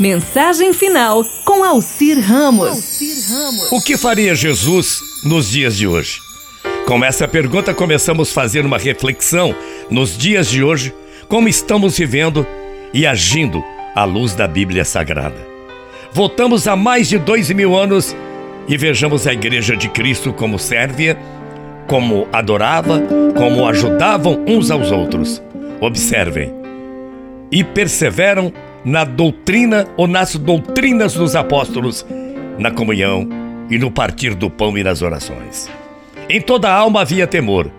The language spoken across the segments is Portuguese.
Mensagem final com Alcir Ramos. O que faria Jesus nos dias de hoje? Com essa pergunta começamos a fazer uma reflexão nos dias de hoje, como estamos vivendo e agindo à luz da Bíblia Sagrada. Voltamos a mais de dois mil anos e vejamos a Igreja de Cristo como sérvia, como adorava, como ajudavam uns aos outros. Observem. E perseveram na doutrina ou nas doutrinas dos apóstolos, na comunhão e no partir do pão e nas orações. Em toda a alma havia temor.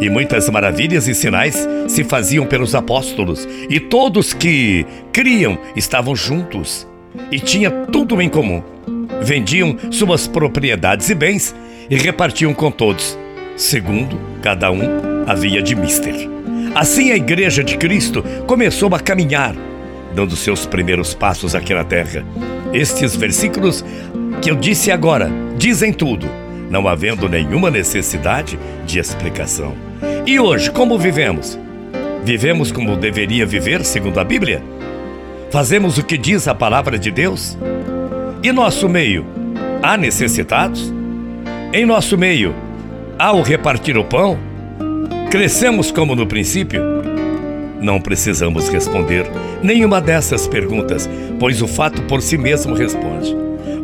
E muitas maravilhas e sinais se faziam pelos apóstolos, e todos que criam estavam juntos, e tinha tudo em comum. Vendiam suas propriedades e bens e repartiam com todos, segundo cada um havia de mister. Assim a Igreja de Cristo começou a caminhar dando seus primeiros passos aqui na terra. Estes versículos que eu disse agora dizem tudo, não havendo nenhuma necessidade de explicação. E hoje, como vivemos? Vivemos como deveria viver, segundo a Bíblia? Fazemos o que diz a palavra de Deus? E nosso meio, há necessitados? Em nosso meio, há o repartir o pão? Crescemos como no princípio? Não precisamos responder nenhuma dessas perguntas, pois o fato por si mesmo responde.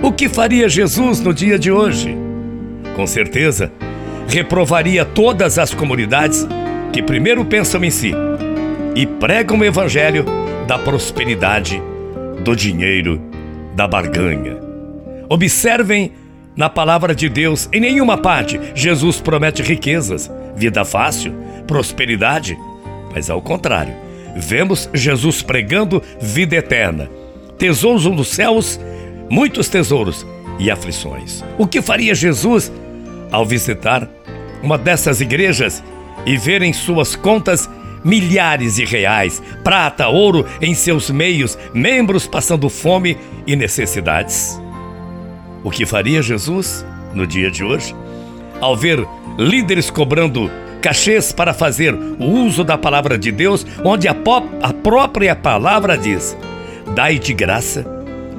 O que faria Jesus no dia de hoje? Com certeza, reprovaria todas as comunidades que primeiro pensam em si e pregam o evangelho da prosperidade, do dinheiro, da barganha. Observem na palavra de Deus, em nenhuma parte Jesus promete riquezas, vida fácil, prosperidade mas ao contrário, vemos Jesus pregando vida eterna, tesouros nos céus, muitos tesouros e aflições. O que faria Jesus ao visitar uma dessas igrejas e ver em suas contas milhares de reais, prata, ouro em seus meios, membros passando fome e necessidades? O que faria Jesus no dia de hoje ao ver líderes cobrando cachês para fazer o uso da palavra de Deus, onde a, a própria palavra diz: Dai de graça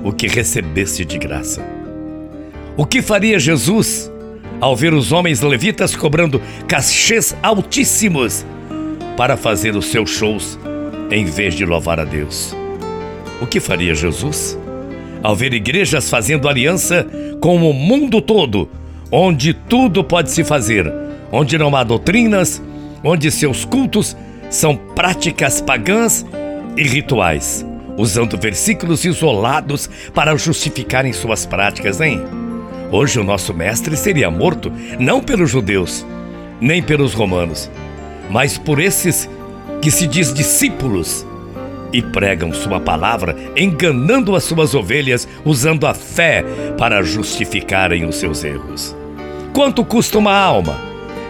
o que recebeste de graça. O que faria Jesus ao ver os homens levitas cobrando cachês altíssimos para fazer os seus shows em vez de louvar a Deus? O que faria Jesus ao ver igrejas fazendo aliança com o mundo todo, onde tudo pode se fazer? Onde não há doutrinas, onde seus cultos são práticas pagãs e rituais, usando versículos isolados para justificarem suas práticas, hein? Hoje o nosso mestre seria morto não pelos judeus, nem pelos romanos, mas por esses que se diz discípulos e pregam sua palavra, enganando as suas ovelhas, usando a fé para justificarem os seus erros. Quanto custa uma alma?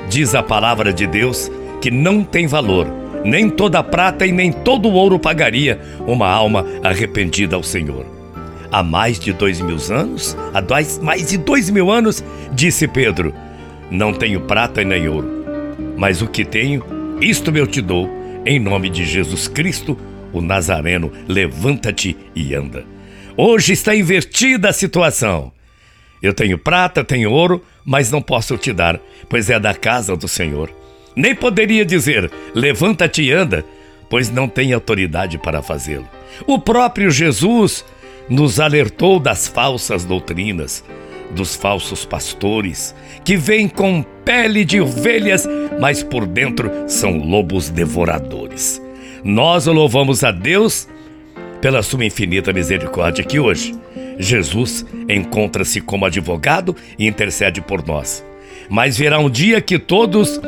Diz a palavra de Deus que não tem valor, nem toda prata e nem todo ouro pagaria uma alma arrependida ao Senhor. Há mais de dois mil anos, há dois, mais de dois mil anos, disse Pedro: Não tenho prata e nem ouro, mas o que tenho, isto eu te dou, em nome de Jesus Cristo, o Nazareno, levanta-te e anda. Hoje está invertida a situação. Eu tenho prata, tenho ouro, mas não posso te dar, pois é da casa do Senhor. Nem poderia dizer: levanta-te e anda, pois não tem autoridade para fazê-lo. O próprio Jesus nos alertou das falsas doutrinas, dos falsos pastores, que vêm com pele de ovelhas, mas por dentro são lobos devoradores. Nós louvamos a Deus pela sua infinita misericórdia que hoje Jesus encontra-se como advogado e intercede por nós. Mas virá um dia que todos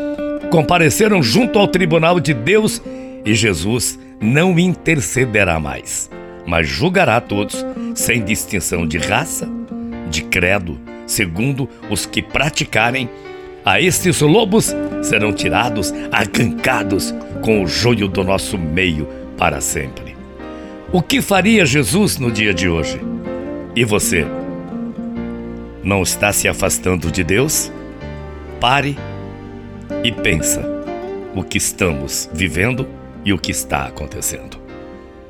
compareceram junto ao tribunal de Deus e Jesus não intercederá mais, mas julgará todos sem distinção de raça, de credo, segundo os que praticarem. A estes lobos serão tirados, arrancados com o joio do nosso meio para sempre. O que faria Jesus no dia de hoje? E você? Não está se afastando de Deus? Pare e pensa o que estamos vivendo e o que está acontecendo.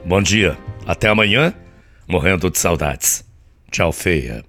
Bom dia, até amanhã morrendo de saudades. Tchau, feia.